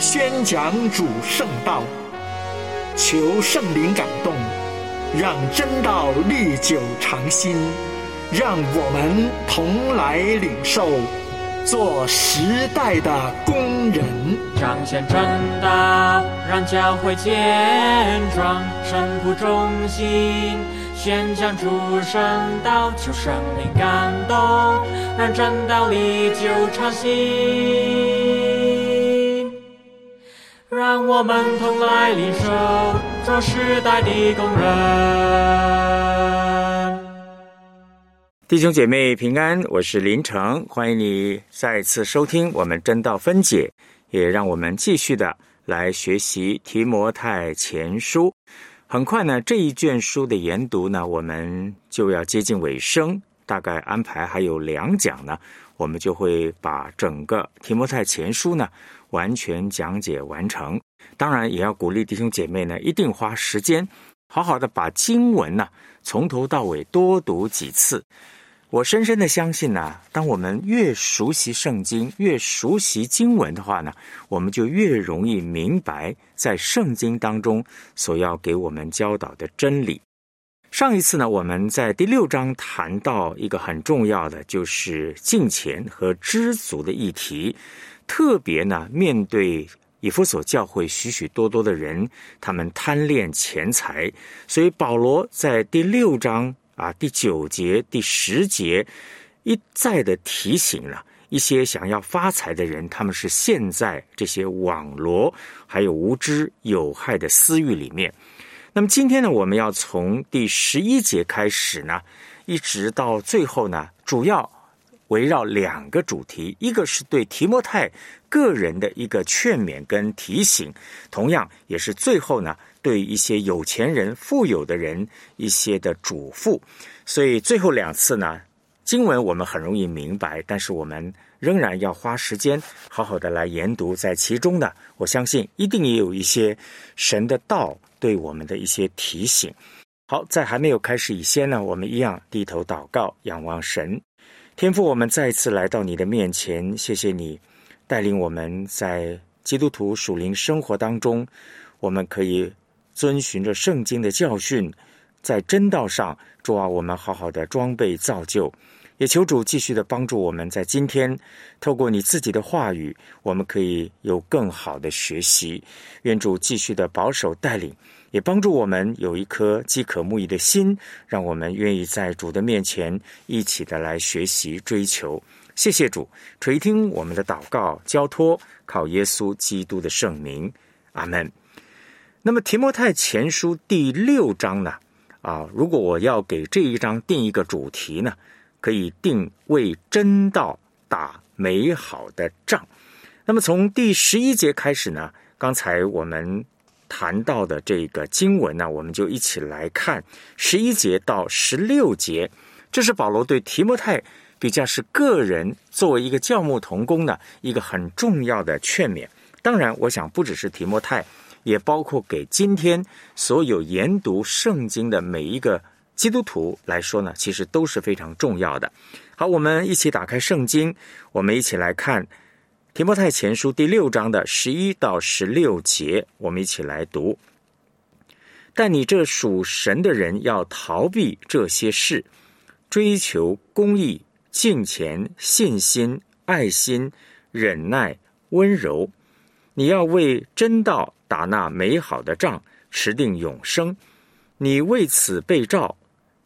宣讲主圣道，求圣灵感动，让真道历久长新，让我们同来领受，做时代的工人，彰显真道，让教会健壮，神仆忠心。宣讲主圣道，求圣灵感动，让真道历久长新。让我们同来领受，这时代的工人。弟兄姐妹平安，我是林成，欢迎你再次收听我们真道分解，也让我们继续的来学习提摩太前书。很快呢，这一卷书的研读呢，我们就要接近尾声，大概安排还有两讲呢，我们就会把整个提摩太前书呢完全讲解完成。当然，也要鼓励弟兄姐妹呢，一定花时间，好好的把经文呢从头到尾多读几次。我深深的相信呢，当我们越熟悉圣经、越熟悉经文的话呢，我们就越容易明白在圣经当中所要给我们教导的真理。上一次呢，我们在第六章谈到一个很重要的，就是敬虔和知足的议题。特别呢，面对以弗所教会许许多多的人，他们贪恋钱财，所以保罗在第六章。啊，第九节、第十节一再的提醒了一些想要发财的人，他们是陷在这些网罗还有无知有害的私欲里面。那么今天呢，我们要从第十一节开始呢，一直到最后呢，主要围绕两个主题，一个是对提摩太个人的一个劝勉跟提醒，同样也是最后呢。对一些有钱人、富有的人一些的嘱咐，所以最后两次呢，经文我们很容易明白，但是我们仍然要花时间好好的来研读，在其中呢，我相信一定也有一些神的道对我们的一些提醒。好，在还没有开始以前呢，我们一样低头祷告，仰望神，天父，我们再一次来到你的面前，谢谢你带领我们在基督徒属灵生活当中，我们可以。遵循着圣经的教训，在真道上，主啊，我们好好的装备造就，也求主继续的帮助我们，在今天透过你自己的话语，我们可以有更好的学习。愿主继续的保守带领，也帮助我们有一颗饥渴慕义的心，让我们愿意在主的面前一起的来学习追求。谢谢主垂听我们的祷告，交托靠耶稣基督的圣名，阿门。那么提摩太前书第六章呢？啊，如果我要给这一章定一个主题呢，可以定为真道打美好的仗。那么从第十一节开始呢，刚才我们谈到的这个经文呢，我们就一起来看十一节到十六节。这是保罗对提摩太比较是个人作为一个教牧同工的一个很重要的劝勉。当然，我想不只是提摩太。也包括给今天所有研读圣经的每一个基督徒来说呢，其实都是非常重要的。好，我们一起打开圣经，我们一起来看提摩太前书第六章的十一到十六节，我们一起来读。但你这属神的人要逃避这些事，追求公义、敬虔、信心、爱心、忍耐、温柔。你要为真道。打那美好的仗，持定永生。你为此被召，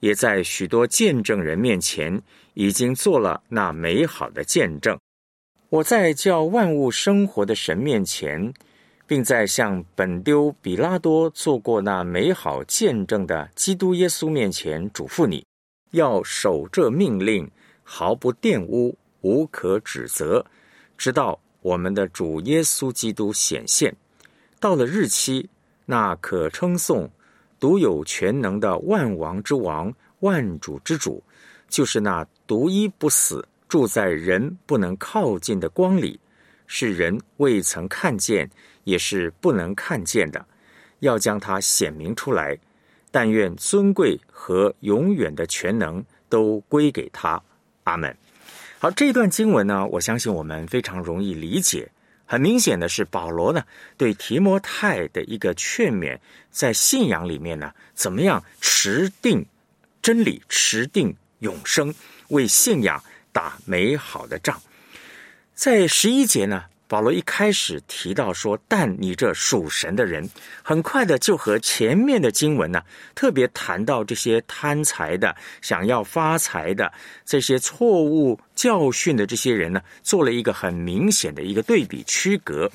也在许多见证人面前已经做了那美好的见证。我在叫万物生活的神面前，并在向本丢比拉多做过那美好见证的基督耶稣面前嘱咐你，要守这命令，毫不玷污，无可指责，直到我们的主耶稣基督显现。到了日期，那可称颂、独有全能的万王之王、万主之主，就是那独一不死、住在人不能靠近的光里，是人未曾看见，也是不能看见的，要将它显明出来。但愿尊贵和永远的全能都归给他。阿门。好，这段经文呢，我相信我们非常容易理解。很明显的是，保罗呢对提摩太的一个劝勉，在信仰里面呢，怎么样持定真理，持定永生，为信仰打美好的仗。在十一节呢。保罗一开始提到说：“但你这属神的人，很快的就和前面的经文呢，特别谈到这些贪财的、想要发财的、这些错误教训的这些人呢，做了一个很明显的一个对比区隔。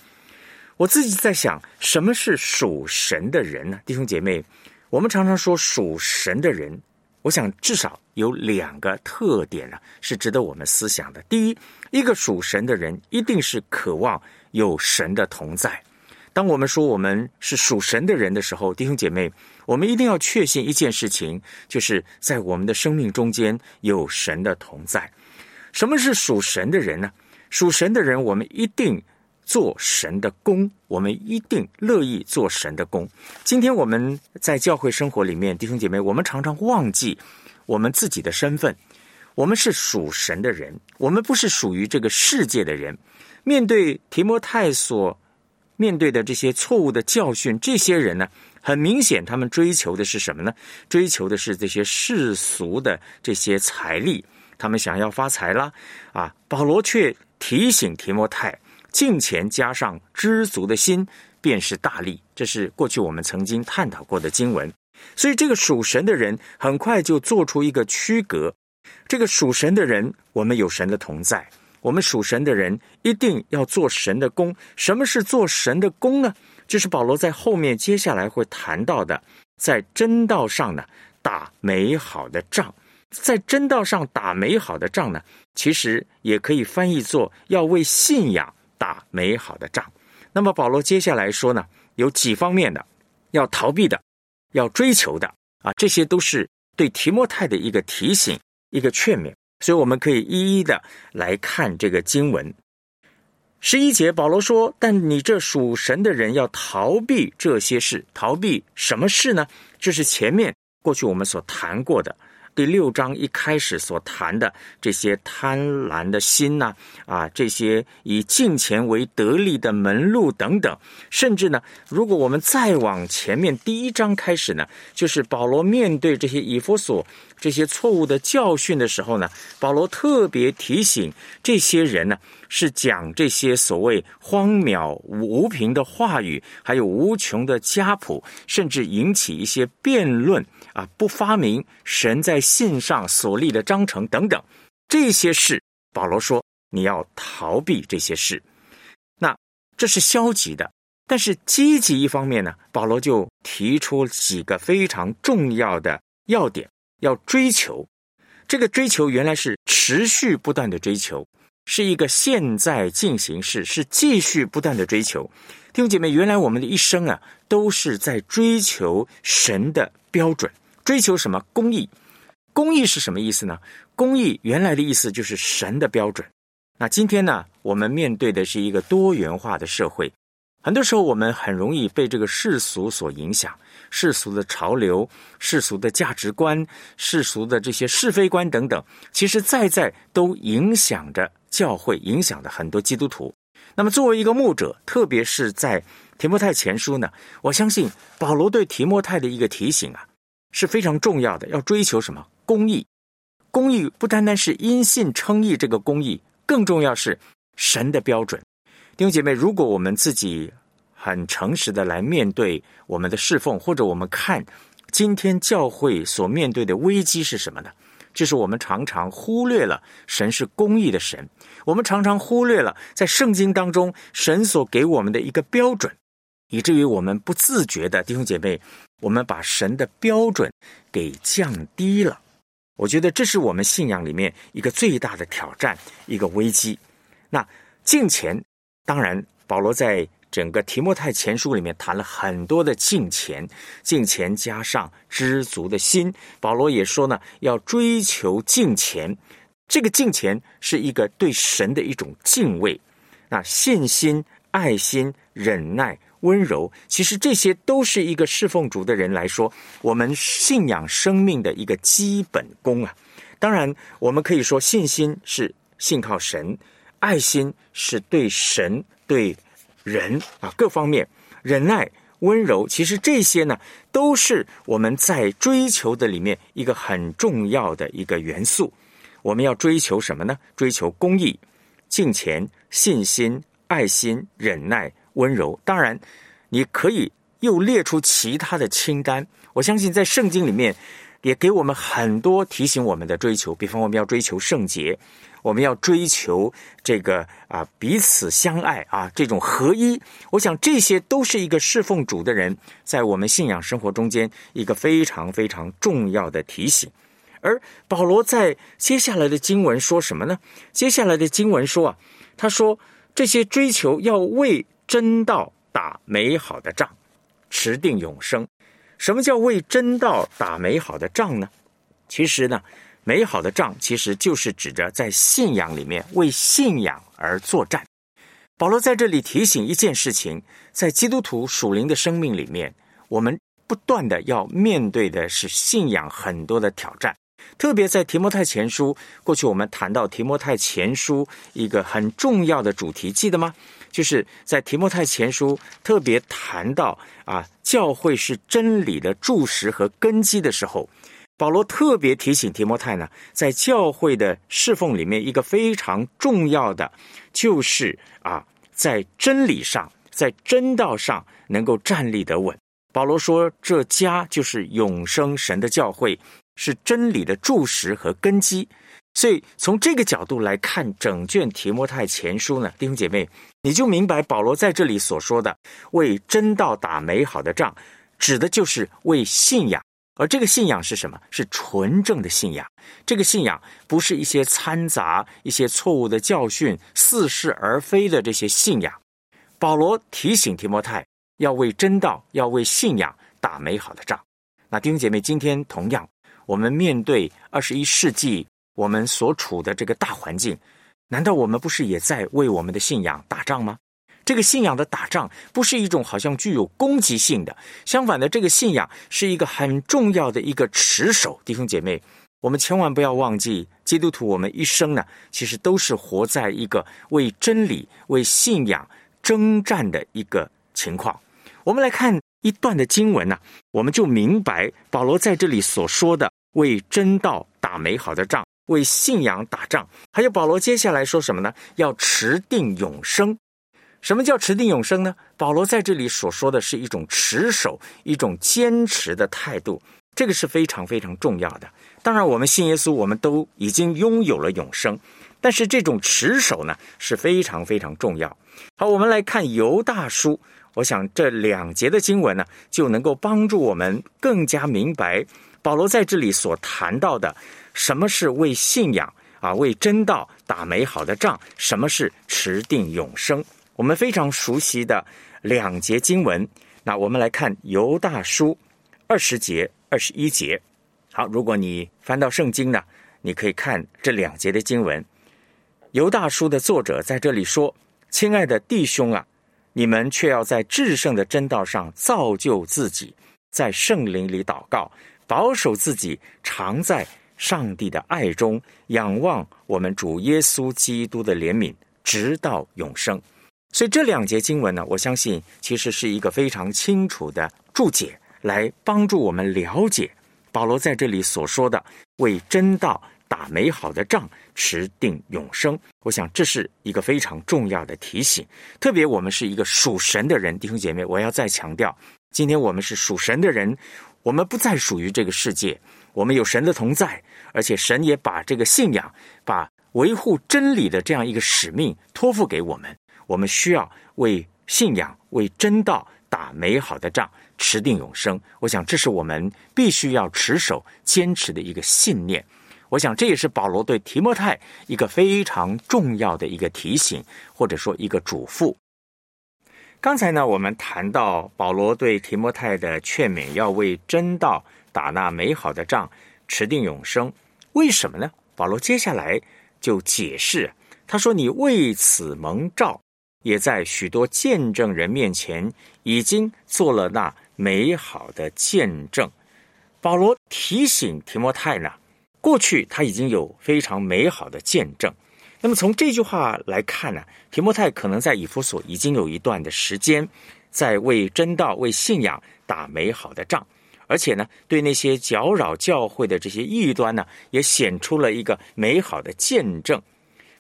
我自己在想，什么是属神的人呢？弟兄姐妹，我们常常说属神的人，我想至少有两个特点呢，是值得我们思想的。第一。一个属神的人，一定是渴望有神的同在。当我们说我们是属神的人的时候，弟兄姐妹，我们一定要确信一件事情，就是在我们的生命中间有神的同在。什么是属神的人呢？属神的人，我们一定做神的工，我们一定乐意做神的工。今天我们在教会生活里面，弟兄姐妹，我们常常忘记我们自己的身份。我们是属神的人，我们不是属于这个世界的人。面对提摩太所面对的这些错误的教训，这些人呢，很明显，他们追求的是什么呢？追求的是这些世俗的这些财力，他们想要发财啦。啊，保罗却提醒提摩太，敬钱加上知足的心，便是大利。这是过去我们曾经探讨过的经文。所以，这个属神的人很快就做出一个区隔。这个属神的人，我们有神的同在。我们属神的人一定要做神的功。什么是做神的功呢？就是保罗在后面接下来会谈到的，在真道上呢打美好的仗。在真道上打美好的仗呢，其实也可以翻译作要为信仰打美好的仗。那么保罗接下来说呢，有几方面的要逃避的，要追求的啊，这些都是对提摩太的一个提醒。一个劝勉，所以我们可以一一的来看这个经文。十一节，保罗说：“但你这属神的人要逃避这些事，逃避什么事呢？就是前面过去我们所谈过的。”第六章一开始所谈的这些贪婪的心呐，啊，这些以金钱为得利的门路等等，甚至呢，如果我们再往前面第一章开始呢，就是保罗面对这些以弗所这些错误的教训的时候呢，保罗特别提醒这些人呢。是讲这些所谓荒谬无凭的话语，还有无穷的家谱，甚至引起一些辩论啊！不发明神在信上所立的章程等等这些事，保罗说你要逃避这些事。那这是消极的，但是积极一方面呢，保罗就提出几个非常重要的要点，要追求。这个追求原来是持续不断的追求。是一个现在进行式，是继续不断的追求。弟兄姐妹，原来我们的一生啊，都是在追求神的标准，追求什么公义？公义是什么意思呢？公义原来的意思就是神的标准。那今天呢，我们面对的是一个多元化的社会，很多时候我们很容易被这个世俗所影响，世俗的潮流、世俗的价值观、世俗的这些是非观等等，其实在在都影响着。教会影响着很多基督徒，那么作为一个牧者，特别是在提摩太前书呢，我相信保罗对提摩太的一个提醒啊是非常重要的，要追求什么公义？公义不单单是因信称义这个公义，更重要是神的标准。弟兄姐妹，如果我们自己很诚实的来面对我们的侍奉，或者我们看今天教会所面对的危机是什么呢？就是我们常常忽略了神是公义的神，我们常常忽略了在圣经当中神所给我们的一个标准，以至于我们不自觉的弟兄姐妹，我们把神的标准给降低了。我觉得这是我们信仰里面一个最大的挑战，一个危机。那敬前，当然保罗在整个提摩太前书里面谈了很多的敬虔，敬虔加上知足的心。保罗也说呢，要追求敬虔，这个敬虔是一个对神的一种敬畏。那信心、爱心、忍耐、温柔，其实这些都是一个侍奉主的人来说，我们信仰生命的一个基本功啊。当然，我们可以说信心是信靠神，爱心是对神对人啊各方面，忍耐、温柔，其实这些呢都是我们在追求的里面一个很重要的一个元素。我们要追求什么呢？追求公义、敬虔、信心、爱心、忍耐、温柔。当然，你可以又列出其他的清单。我相信在圣经里面。也给我们很多提醒我们的追求，比方我们要追求圣洁，我们要追求这个啊彼此相爱啊这种合一。我想这些都是一个侍奉主的人在我们信仰生活中间一个非常非常重要的提醒。而保罗在接下来的经文说什么呢？接下来的经文说啊，他说这些追求要为真道打美好的仗，持定永生。什么叫为真道打美好的仗呢？其实呢，美好的仗其实就是指着在信仰里面为信仰而作战。保罗在这里提醒一件事情：在基督徒属灵的生命里面，我们不断的要面对的是信仰很多的挑战。特别在提摩太前书，过去我们谈到提摩太前书一个很重要的主题，记得吗？就是在提摩太前书特别谈到啊，教会是真理的柱石和根基的时候，保罗特别提醒提摩太呢，在教会的侍奉里面，一个非常重要的就是啊，在真理上，在真道上能够站立得稳。保罗说，这家就是永生神的教会，是真理的柱石和根基。所以从这个角度来看，整卷提摩太前书呢，弟兄姐妹，你就明白保罗在这里所说的“为真道打美好的仗”，指的就是为信仰。而这个信仰是什么？是纯正的信仰。这个信仰不是一些掺杂、一些错误的教训、似是而非的这些信仰。保罗提醒提摩太要为真道、要为信仰打美好的仗。那弟兄姐妹，今天同样，我们面对二十一世纪。我们所处的这个大环境，难道我们不是也在为我们的信仰打仗吗？这个信仰的打仗不是一种好像具有攻击性的，相反的，这个信仰是一个很重要的一个持守。弟兄姐妹，我们千万不要忘记，基督徒我们一生呢，其实都是活在一个为真理、为信仰征战的一个情况。我们来看一段的经文呢，我们就明白保罗在这里所说的为真道打美好的仗。为信仰打仗，还有保罗接下来说什么呢？要持定永生。什么叫持定永生呢？保罗在这里所说的是一种持守、一种坚持的态度，这个是非常非常重要的。当然，我们信耶稣，我们都已经拥有了永生，但是这种持守呢是非常非常重要。好，我们来看犹大书，我想这两节的经文呢就能够帮助我们更加明白保罗在这里所谈到的。什么是为信仰啊，为真道打美好的仗？什么是持定永生？我们非常熟悉的两节经文。那我们来看犹大书二十节、二十一节。好，如果你翻到圣经呢，你可以看这两节的经文。犹大书的作者在这里说：“亲爱的弟兄啊，你们却要在至圣的真道上造就自己，在圣灵里祷告，保守自己，常在。”上帝的爱中，仰望我们主耶稣基督的怜悯，直到永生。所以这两节经文呢，我相信其实是一个非常清楚的注解，来帮助我们了解保罗在这里所说的“为真道打美好的仗，持定永生”。我想这是一个非常重要的提醒。特别我们是一个属神的人，弟兄姐妹，我要再强调，今天我们是属神的人，我们不再属于这个世界。我们有神的同在，而且神也把这个信仰、把维护真理的这样一个使命托付给我们。我们需要为信仰、为真道打美好的仗，持定永生。我想，这是我们必须要持守、坚持的一个信念。我想，这也是保罗对提摩太一个非常重要的一个提醒，或者说一个嘱咐。刚才呢，我们谈到保罗对提摩太的劝勉，要为真道打那美好的仗，持定永生。为什么呢？保罗接下来就解释，他说：“你为此蒙召，也在许多见证人面前已经做了那美好的见证。”保罗提醒提摩太呢，过去他已经有非常美好的见证。那么从这句话来看呢，提摩太可能在以弗所已经有一段的时间，在为真道、为信仰打美好的仗，而且呢，对那些搅扰教会的这些异端呢，也显出了一个美好的见证。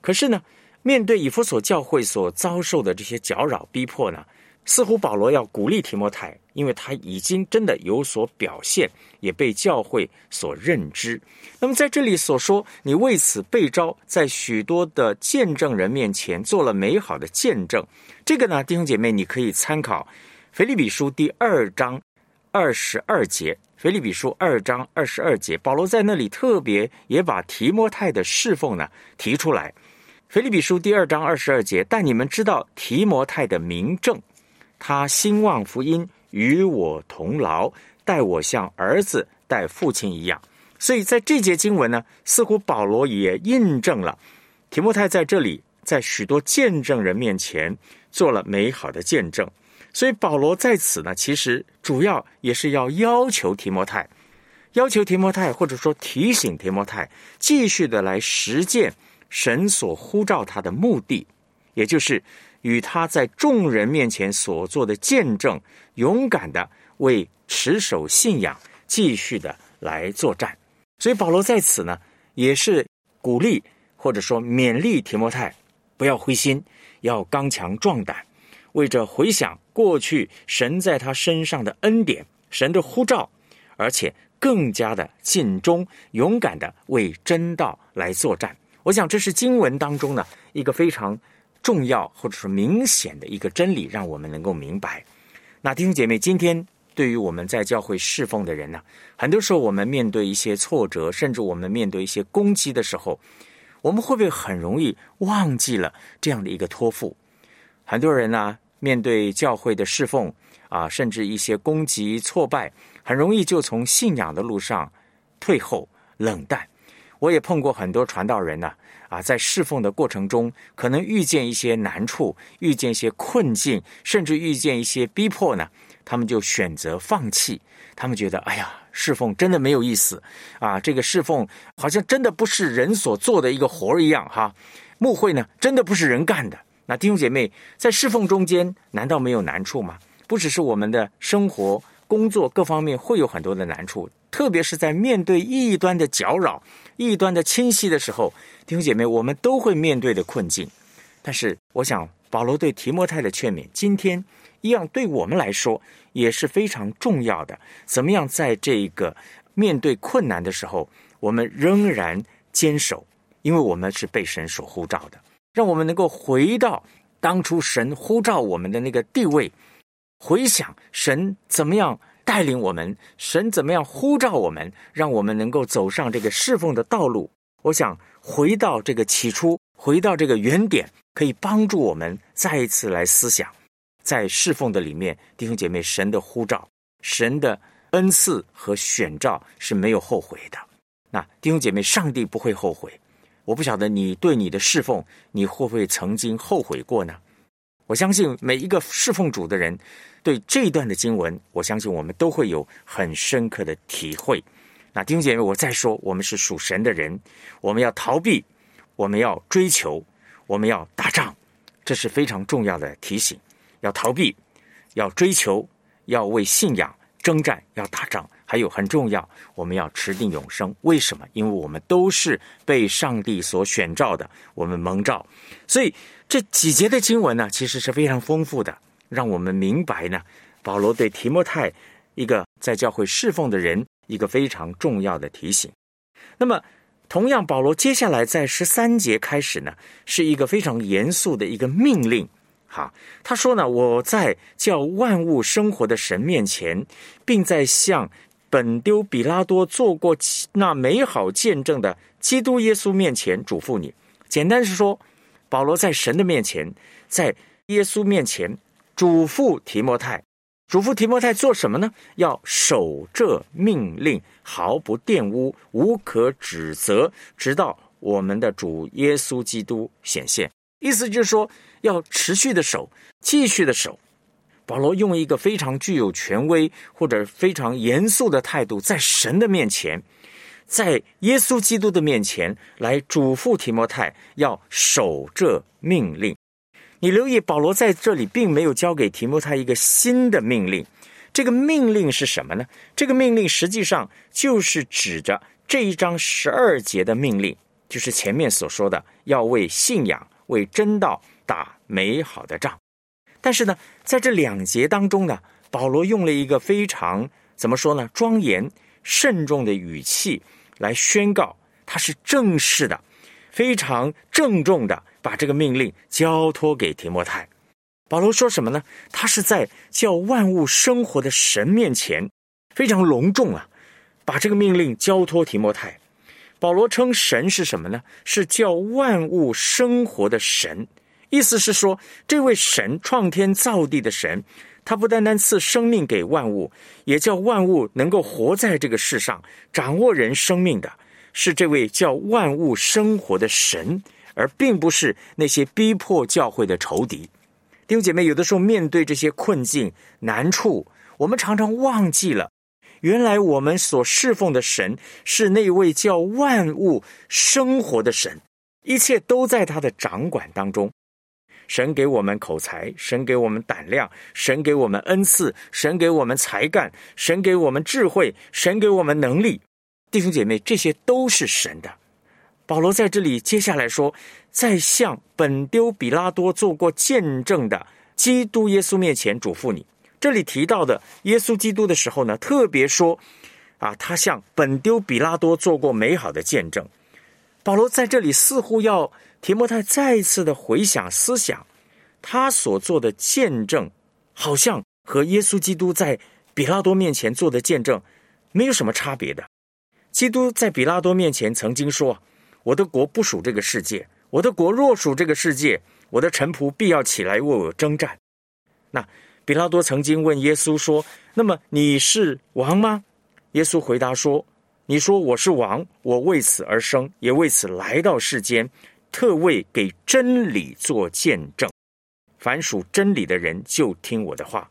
可是呢，面对以弗所教会所遭受的这些搅扰逼迫呢？似乎保罗要鼓励提摩太，因为他已经真的有所表现，也被教会所认知。那么在这里所说，你为此被召，在许多的见证人面前做了美好的见证。这个呢，弟兄姐妹，你可以参考腓利比书第二章二十二节。腓利比书二章二十二节，保罗在那里特别也把提摩太的侍奉呢提出来。腓利比书第二章二十二节，但你们知道提摩太的名正。他兴旺福音，与我同劳，待我像儿子待父亲一样。所以在这节经文呢，似乎保罗也印证了提摩太在这里，在许多见证人面前做了美好的见证。所以保罗在此呢，其实主要也是要要求提摩太，要求提摩太，或者说提醒提摩太，继续的来实践神所呼召他的目的，也就是。与他在众人面前所做的见证，勇敢的为持守信仰继续的来作战。所以保罗在此呢，也是鼓励或者说勉励提摩太，不要灰心，要刚强壮胆，为着回想过去神在他身上的恩典、神的呼召，而且更加的尽忠、勇敢的为真道来作战。我想这是经文当中呢一个非常。重要或者说明显的一个真理，让我们能够明白。那弟兄姐妹，今天对于我们在教会侍奉的人呢，很多时候我们面对一些挫折，甚至我们面对一些攻击的时候，我们会不会很容易忘记了这样的一个托付？很多人呢，面对教会的侍奉啊，甚至一些攻击挫败，很容易就从信仰的路上退后、冷淡。我也碰过很多传道人呢。啊，在侍奉的过程中，可能遇见一些难处，遇见一些困境，甚至遇见一些逼迫呢，他们就选择放弃。他们觉得，哎呀，侍奉真的没有意思啊！这个侍奉好像真的不是人所做的一个活儿一样哈。牧会呢，真的不是人干的。那弟兄姐妹，在侍奉中间，难道没有难处吗？不只是我们的生活、工作各方面会有很多的难处，特别是在面对异端的搅扰、异端的侵袭的时候。弟兄姐妹，我们都会面对的困境，但是我想保罗对提摩太的劝勉，今天一样对我们来说也是非常重要的。怎么样在这个面对困难的时候，我们仍然坚守？因为我们是被神所呼召的，让我们能够回到当初神呼召我们的那个地位，回想神怎么样带领我们，神怎么样呼召我们，让我们能够走上这个侍奉的道路。我想。回到这个起初，回到这个原点，可以帮助我们再一次来思想，在侍奉的里面，弟兄姐妹，神的呼召、神的恩赐和选召是没有后悔的。那弟兄姐妹，上帝不会后悔。我不晓得你对你的侍奉，你会不会曾经后悔过呢？我相信每一个侍奉主的人，对这一段的经文，我相信我们都会有很深刻的体会。那弟兄姐妹，我再说，我们是属神的人，我们要逃避，我们要追求，我们要打仗，这是非常重要的提醒。要逃避，要追求，要为信仰征战，要打仗，还有很重要，我们要持定永生。为什么？因为我们都是被上帝所选召的，我们蒙召。所以这几节的经文呢，其实是非常丰富的，让我们明白呢，保罗对提摩太一个在教会侍奉的人。一个非常重要的提醒。那么，同样，保罗接下来在十三节开始呢，是一个非常严肃的一个命令。哈，他说呢：“我在叫万物生活的神面前，并在向本丢比拉多做过那美好见证的基督耶稣面前嘱咐你。”简单是说，保罗在神的面前，在耶稣面前嘱咐提摩太，嘱咐提摩太做什么呢？要守这命令，毫不玷污，无可指责，直到我们的主耶稣基督显现。意思就是说，要持续的守，继续的守。保罗用一个非常具有权威或者非常严肃的态度，在神的面前，在耶稣基督的面前来嘱咐提摩太要守这命令。你留意，保罗在这里并没有交给提摩太一个新的命令。这个命令是什么呢？这个命令实际上就是指着这一章十二节的命令，就是前面所说的要为信仰、为真道打美好的仗。但是呢，在这两节当中呢，保罗用了一个非常怎么说呢？庄严、慎重的语气来宣告，他是正式的、非常郑重的把这个命令交托给提摩太。保罗说什么呢？他是在叫万物生活的神面前，非常隆重啊，把这个命令交托提摩太。保罗称神是什么呢？是叫万物生活的神。意思是说，这位神创天造地的神，他不单单赐生命给万物，也叫万物能够活在这个世上，掌握人生命的，是这位叫万物生活的神，而并不是那些逼迫教会的仇敌。弟兄姐妹，有的时候面对这些困境难处，我们常常忘记了，原来我们所侍奉的神是那位叫万物生活的神，一切都在他的掌管当中。神给我们口才，神给我们胆量，神给我们恩赐，神给我们才干，神给我们智慧，神给我们能力。弟兄姐妹，这些都是神的。保罗在这里接下来说，在向本丢比拉多做过见证的基督耶稣面前嘱咐你。这里提到的耶稣基督的时候呢，特别说啊，他向本丢比拉多做过美好的见证。保罗在这里似乎要。提摩太再一次的回想思想，他所做的见证，好像和耶稣基督在比拉多面前做的见证没有什么差别的。基督在比拉多面前曾经说：“我的国不属这个世界，我的国若属这个世界，我的臣仆必要起来为我征战。”那比拉多曾经问耶稣说：“那么你是王吗？”耶稣回答说：“你说我是王，我为此而生，也为此来到世间。”特为给真理做见证，凡属真理的人就听我的话。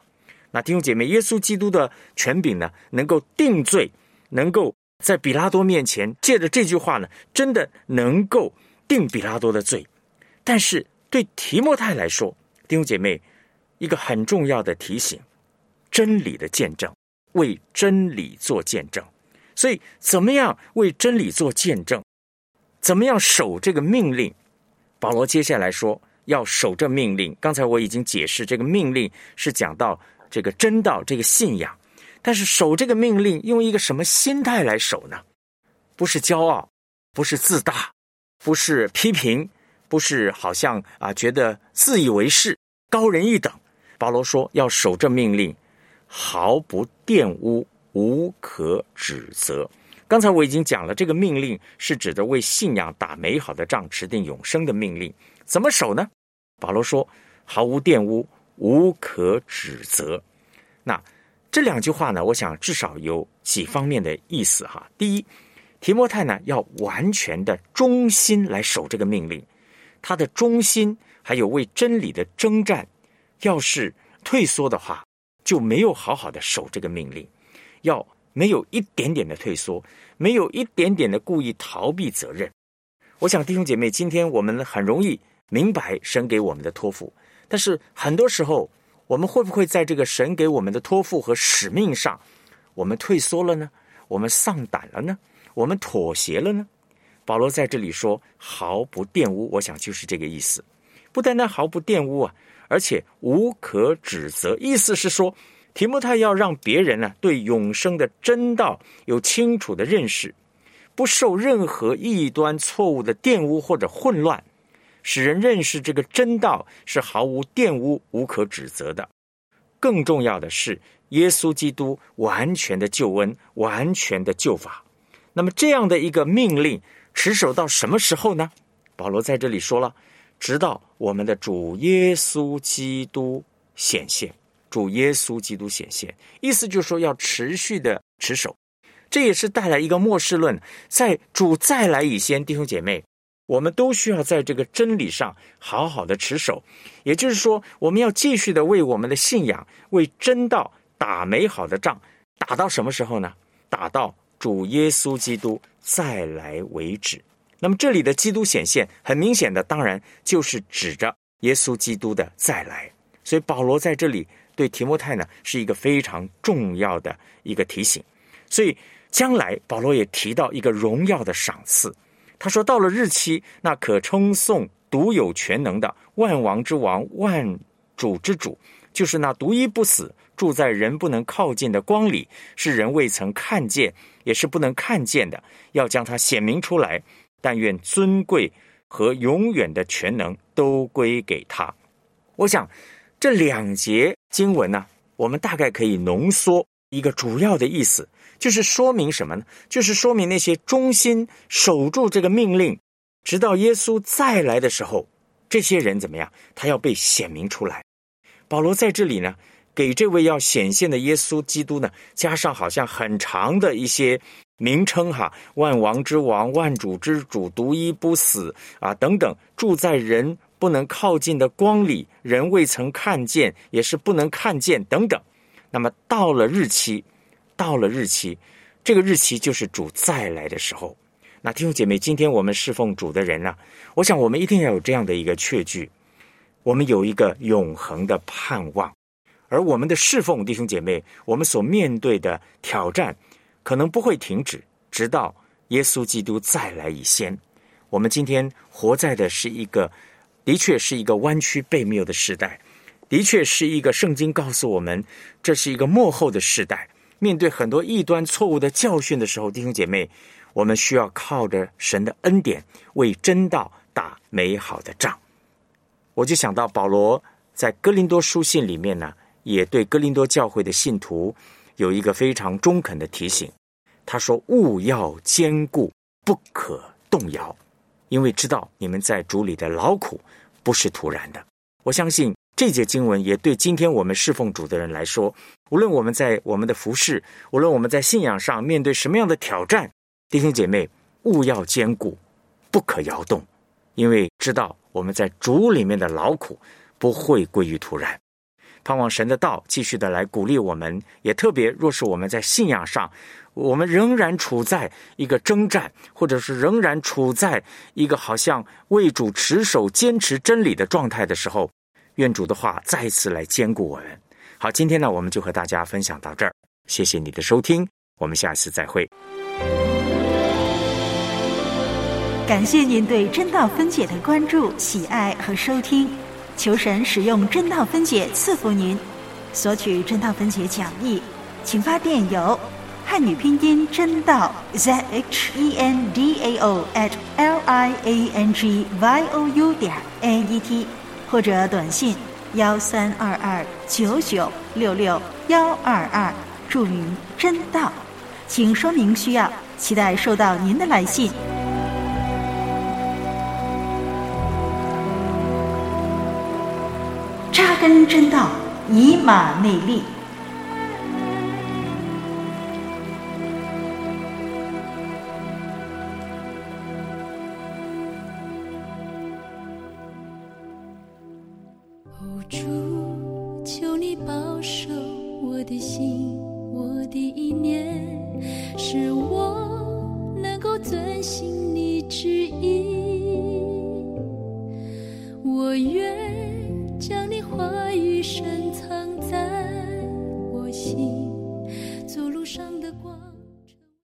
那弟兄姐妹，耶稣基督的权柄呢，能够定罪，能够在比拉多面前借着这句话呢，真的能够定比拉多的罪。但是对提莫太来说，弟兄姐妹，一个很重要的提醒：真理的见证，为真理做见证。所以，怎么样为真理做见证？怎么样守这个命令？保罗接下来说要守这命令。刚才我已经解释，这个命令是讲到这个真道、这个信仰。但是守这个命令，用一个什么心态来守呢？不是骄傲，不是自大，不是批评，不是好像啊觉得自以为是、高人一等。保罗说要守这命令，毫不玷污，无可指责。刚才我已经讲了，这个命令是指的为信仰打美好的仗、持定永生的命令。怎么守呢？保罗说：“毫无玷污，无可指责。”那这两句话呢？我想至少有几方面的意思哈。第一，提摩太呢要完全的忠心来守这个命令，他的忠心还有为真理的征战，要是退缩的话，就没有好好的守这个命令。要。没有一点点的退缩，没有一点点的故意逃避责任。我想弟兄姐妹，今天我们很容易明白神给我们的托付，但是很多时候，我们会不会在这个神给我们的托付和使命上，我们退缩了呢？我们丧胆了呢？我们妥协了呢？保罗在这里说毫不玷污，我想就是这个意思。不单单毫不玷污啊，而且无可指责，意思是说。提摩太要让别人呢对永生的真道有清楚的认识，不受任何异端错误的玷污或者混乱，使人认识这个真道是毫无玷污、无可指责的。更重要的是，耶稣基督完全的救恩、完全的救法。那么这样的一个命令持守到什么时候呢？保罗在这里说了，直到我们的主耶稣基督显现，主耶稣基督显现，意思就是说要持续的持守。这也是带来一个末世论，在主再来以前，弟兄姐妹，我们都需要在这个真理上好好的持守。也就是说，我们要继续的为我们的信仰、为真道打美好的仗，打到什么时候呢？打到主耶稣基督再来为止。那么这里的基督显现，很明显的，当然就是指着耶稣基督的再来。所以保罗在这里对提摩太呢，是一个非常重要的一个提醒。所以。将来，保罗也提到一个荣耀的赏赐。他说：“到了日期，那可称颂独有全能的万王之王、万主之主，就是那独一不死、住在人不能靠近的光里，是人未曾看见，也是不能看见的，要将它显明出来。但愿尊贵和永远的全能都归给他。”我想，这两节经文呢，我们大概可以浓缩一个主要的意思。就是说明什么呢？就是说明那些忠心守住这个命令，直到耶稣再来的时候，这些人怎么样？他要被显明出来。保罗在这里呢，给这位要显现的耶稣基督呢，加上好像很长的一些名称哈，万王之王、万主之主、独一不死啊等等，住在人不能靠近的光里，人未曾看见，也是不能看见等等。那么到了日期。到了日期，这个日期就是主再来的时候。那弟兄姐妹，今天我们侍奉主的人呢，我想我们一定要有这样的一个确据，我们有一个永恒的盼望。而我们的侍奉，弟兄姐妹，我们所面对的挑战可能不会停止，直到耶稣基督再来以先。我们今天活在的是一个，的确是一个弯曲背谬的时代，的确是一个圣经告诉我们，这是一个幕后的时代。面对很多异端错误的教训的时候，弟兄姐妹，我们需要靠着神的恩典为真道打美好的仗。我就想到保罗在哥林多书信里面呢，也对哥林多教会的信徒有一个非常中肯的提醒。他说：“务要坚固，不可动摇，因为知道你们在主里的劳苦不是徒然的。”我相信。这节经文也对今天我们侍奉主的人来说，无论我们在我们的服饰，无论我们在信仰上面对什么样的挑战，弟兄姐妹，务要坚固，不可摇动，因为知道我们在主里面的劳苦不会归于突然。盼望神的道继续的来鼓励我们，也特别若是我们在信仰上，我们仍然处在一个征战，或者是仍然处在一个好像为主持守、坚持真理的状态的时候。愿主的话再次来坚固我们。好，今天呢，我们就和大家分享到这儿。谢谢你的收听，我们下次再会。感谢您对真道分解的关注、喜爱和收听。求神使用真道分解赐福您。索取真道分解讲义，请发电邮汉语拼音真道 z h e n d a o at l i a n g y o u 点 a e t。或者短信幺三二二九九六六幺二二，祝您真道，请说明需要，期待收到您的来信。扎根真道，以马内利。